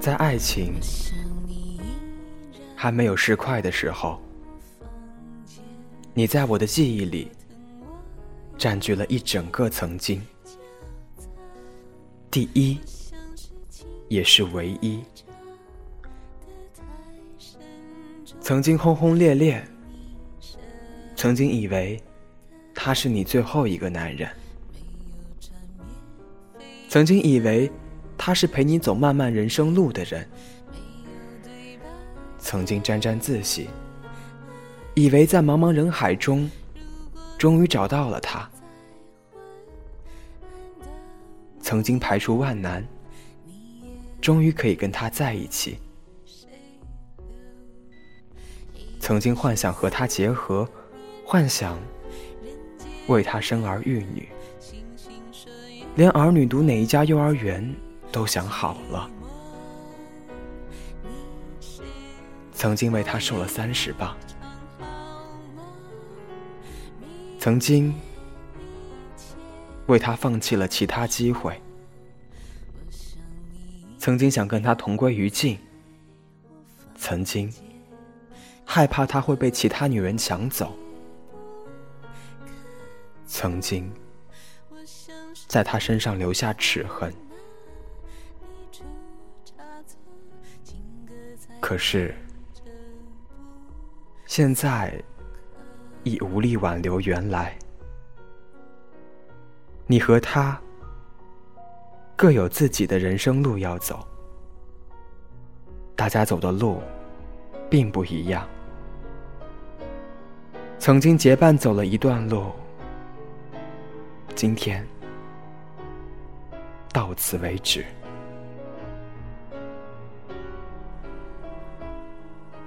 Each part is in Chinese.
在爱情还没有释快的时候，你在我的记忆里占据了一整个曾经，第一也是唯一。曾经轰轰烈烈，曾经以为他是你最后一个男人，曾经以为。他是陪你走漫漫人生路的人，曾经沾沾自喜，以为在茫茫人海中，终于找到了他。曾经排除万难，终于可以跟他在一起。曾经幻想和他结合，幻想为他生儿育女，连儿女读哪一家幼儿园。都想好了，曾经为他瘦了三十磅，曾经为他放弃了其他机会，曾经想跟他同归于尽，曾经害怕他会被其他女人抢走，曾经在他身上留下齿痕。可是，现在已无力挽留原来。你和他各有自己的人生路要走，大家走的路并不一样。曾经结伴走了一段路，今天到此为止。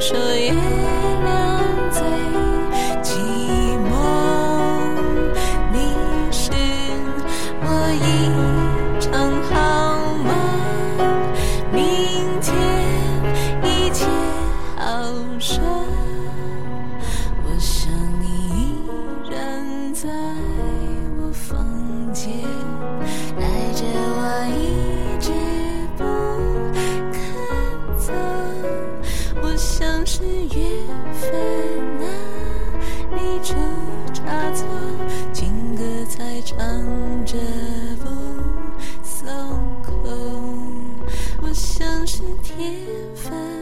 说也好的。